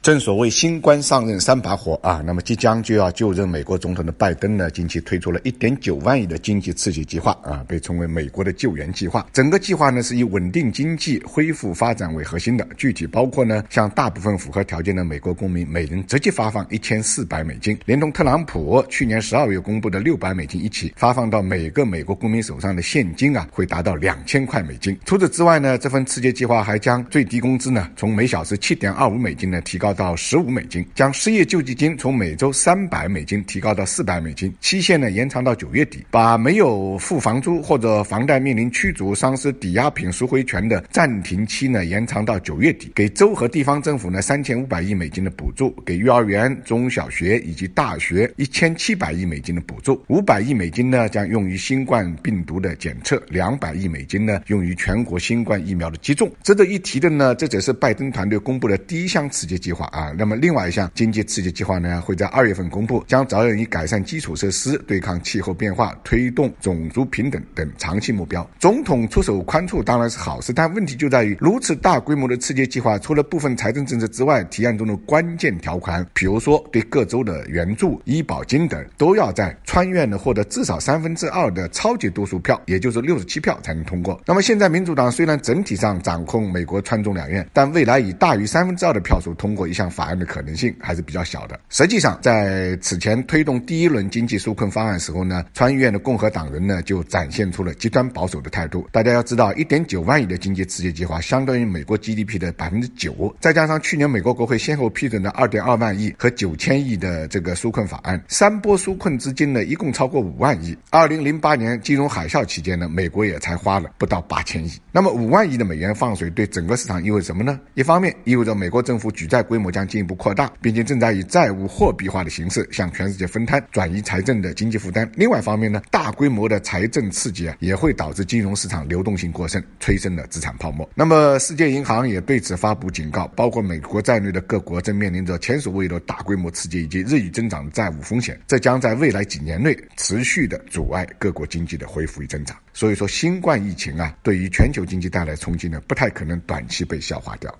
正所谓新官上任三把火啊，那么即将就要就任美国总统的拜登呢，近期推出了一点九万亿的经济刺激计划啊，被称为美国的救援计划。整个计划呢是以稳定经济、恢复发展为核心的，具体包括呢，向大部分符合条件的美国公民每人直接发放一千四百美金，连同特朗普去年十二月公布的六百美金一起发放到每个美国公民手上的现金啊，会达到两千块美金。除此之外呢，这份刺激计划还将最低工资呢从每小时七点二五美金呢提高。到十五美金，将失业救济金从每周三百美金提高到四百美金，期限呢延长到九月底，把没有付房租或者房贷面临驱逐、丧失抵押品赎回权的暂停期呢延长到九月底，给州和地方政府呢三千五百亿美金的补助，给幼儿园、中小学以及大学一千七百亿美金的补助，五百亿美金呢将用于新冠病毒的检测，两百亿美金呢用于全国新冠疫苗的接种。值得一提的呢，这只是拜登团队公布的第一项刺激计划。啊，那么另外一项经济刺激计划呢，会在二月份公布，将着眼于改善基础设施、对抗气候变化、推动种族平等等长期目标。总统出手宽处当然是好事，但问题就在于如此大规模的刺激计划，除了部分财政政策之外，提案中的关键条款，比如说对各州的援助、医保金等，都要在参院呢获得至少三分之二的超级多数票，也就是六十七票才能通过。那么现在民主党虽然整体上掌控美国参众两院，但未来以大于三分之二的票数通过一。项法案的可能性还是比较小的。实际上，在此前推动第一轮经济纾困方案时候呢，参议院的共和党人呢就展现出了极端保守的态度。大家要知道，一点九万亿的经济刺激计划相当于美国 GDP 的百分之九，再加上去年美国国会先后批准的二点二万亿和九千亿的这个纾困法案，三波纾困资金呢一共超过五万亿。二零零八年金融海啸期间呢，美国也才花了不到八千亿。那么五万亿的美元放水对整个市场意味着什么呢？一方面意味着美国政府举债规规模。将进一步扩大，并且正在以债务货币化的形式向全世界分摊、转移财政的经济负担。另外一方面呢，大规模的财政刺激啊，也会导致金融市场流动性过剩，催生了资产泡沫。那么，世界银行也对此发布警告，包括美国在内的各国正面临着前所未有的大规模刺激以及日益增长的债务风险，这将在未来几年内持续的阻碍各国经济的恢复与增长。所以说，新冠疫情啊，对于全球经济带来冲击呢，不太可能短期被消化掉。